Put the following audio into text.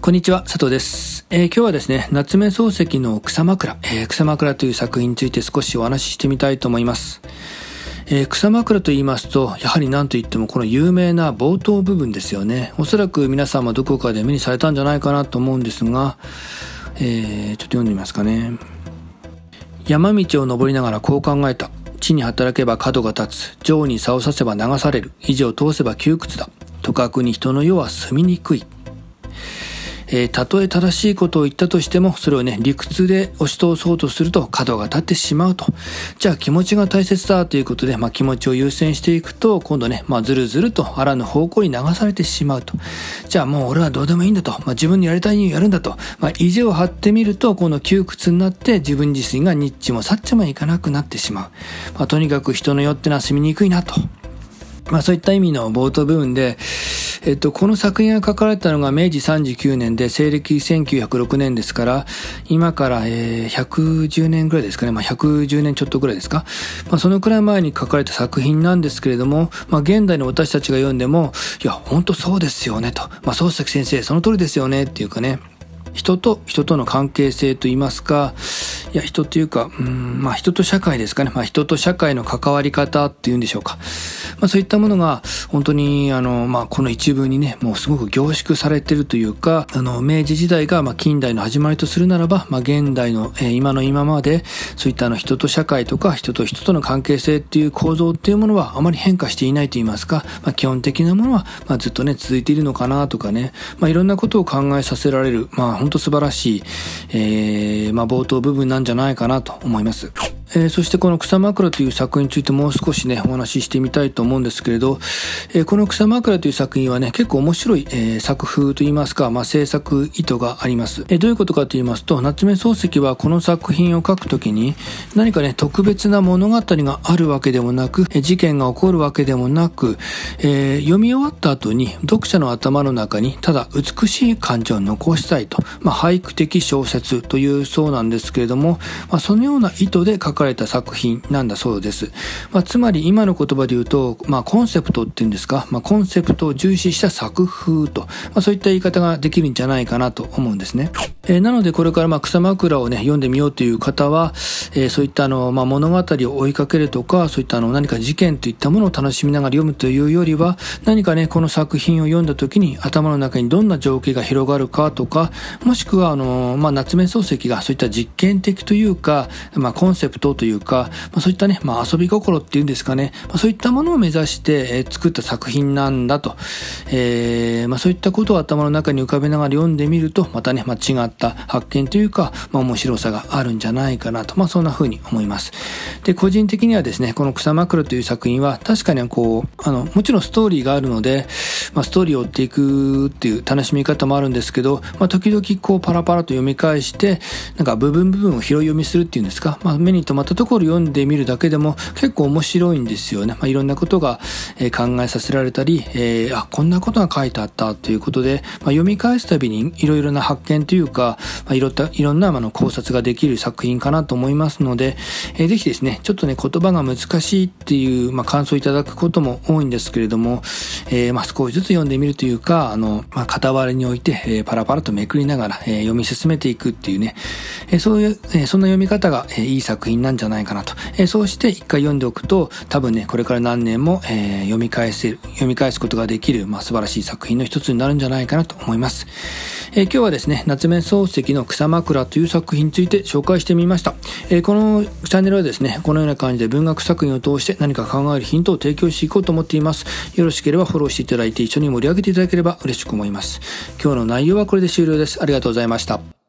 こんにちは、佐藤です。えー、今日はですね、夏目漱石の草枕、えー、草枕という作品について少しお話ししてみたいと思います。えー、草枕と言いますと、やはり何と言ってもこの有名な冒頭部分ですよね。おそらく皆さんもどこかで目にされたんじゃないかなと思うんですが、えー、ちょっと読んでみますかね。山道を登りながらこう考えた。地に働けば角が立つ。上に差をさせば流される。以上通せば窮屈だ。とかくに人の世は住みにくい。えー、たとえ正しいことを言ったとしても、それをね、理屈で押し通そうとすると角が立ってしまうと。じゃあ気持ちが大切だということで、まあ気持ちを優先していくと、今度ね、まあずるずるとあらぬ方向に流されてしまうと。じゃあもう俺はどうでもいいんだと。まあ自分にやりたいようにやるんだと。まあ意地を張ってみると、この窮屈になって自分自身がニッチもサッチもいかなくなってしまう。まあとにかく人の世ってのは住みにくいなと。まあそういった意味の冒頭部分で、えっと、この作品が書かれたのが明治39年で、西暦1906年ですから、今から、えー、110年ぐらいですかね。まあ、110年ちょっとぐらいですか。まあ、そのくらい前に書かれた作品なんですけれども、まあ、現代の私たちが読んでも、いや、本当そうですよね、と。まあ、漱石先生、その通りですよね、っていうかね。人と人との関係性といいますか、いや、人というか、うん、まあ人と社会ですかね。まあ人と社会の関わり方っていうんでしょうか。まあそういったものが、本当に、あの、まあこの一文にね、もうすごく凝縮されてるというか、あの、明治時代が、まあ近代の始まりとするならば、まあ現代の、えー、今の今まで、そういったあの人と社会とか人と人との関係性っていう構造っていうものはあまり変化していないと言いますか、まあ基本的なものは、まあずっとね、続いているのかなとかね、まあいろんなことを考えさせられる、まあ本当素晴らしい、えー、まあ冒頭部分なんじゃないかなと思います。えー、そしてこの草枕という作品についてもう少しね、お話ししてみたいと思うんですけれど、えー、この草枕という作品はね、結構面白い、えー、作風といいますか、まあ、制作意図があります。えどういうことかと言いますと、夏目漱石はこの作品を書くときに、何かね、特別な物語があるわけでもなく、え事件が起こるわけでもなく、え読み終わった後に読者の頭の中にただ美しい感情を残したいと、まあ、俳句的小説というそうなんですけれども、まあ、そのような意図で書かれた作品なんだそうです。まあ、つまり今の言葉で言うと、まあ、コンセプトっていうんですか、まあ、コンセプトを重視した作風と、まあ、そういった言い方ができるんじゃないかなと思うんですね。えー、なのでこれからまあ草枕をね、読んでみようという方は、えー、そういったあの、まあ、物語を追いかけるとか、そういったあの何か事件といったものを楽しみながら読むというよりは、何かね、この作品を読んだ時に頭の中にどんな情景が広がるかとか、もしくはあの、まあ、夏目漱石がそういった実験的というか、まあ、コンセプトというか、まあ、そういったね、まあ、遊び心っていうんですかね、まあ、そういったものを目指して、え、作った作品なんだと、えー、まあ、そういったことを頭の中に浮かべながら読んでみると、またね、まあ、違ったた発見というか、まあ、面白さがあるんじゃないかなと、まあ、そんな風に思います。で、個人的にはですね、この草枕という作品は、確かにこう、あの、もちろんストーリーがあるので、まあ、ストーリーを追っていくっていう楽しみ方もあるんですけど、まあ、時々こう、パラパラと読み返して、なんか部分部分を拾い読みするっていうんですか、まあ、目に留まったところ読んでみるだけでも結構面白いんですよね。まあ、いろんなことが、え考えさせられたり、えー、あ、こんなことが書いてあったということで、まあ、読み返すたびにいろいろな発見というか、まあ、いろいろんなあの考察ができる作品かなと思いますので、えー、ぜひですね、ちょっとね、言葉が難しいっていう、まあ、感想いただくことも多いんですけれども、えー、まあ、少しずつ読んでみるというか、あの、まあ、傍らに置いて、えー、パラパラとめくりながら、えー、読み進めていくっていうね、えー、そういう、えー、そんな読み方が、えー、いい作品なんじゃないかなと。えー、そうして一回読んでおくと、多分ね、これから何年も、えー、読み返せる、読み返すことができる、まあ、素晴らしい作品の一つになるんじゃないかなと思います。えー、今日はですね、夏目漱石の草枕という作品について紹介してみました。えー、このチャンネルはですね、このような感じで文学作品を通して何か考えるヒントを提供していこうと思っています。よろしければフォローしていただいて一緒に盛り上げていただければ嬉しく思います。今日の内容はこれで終了です。ありがとうございました。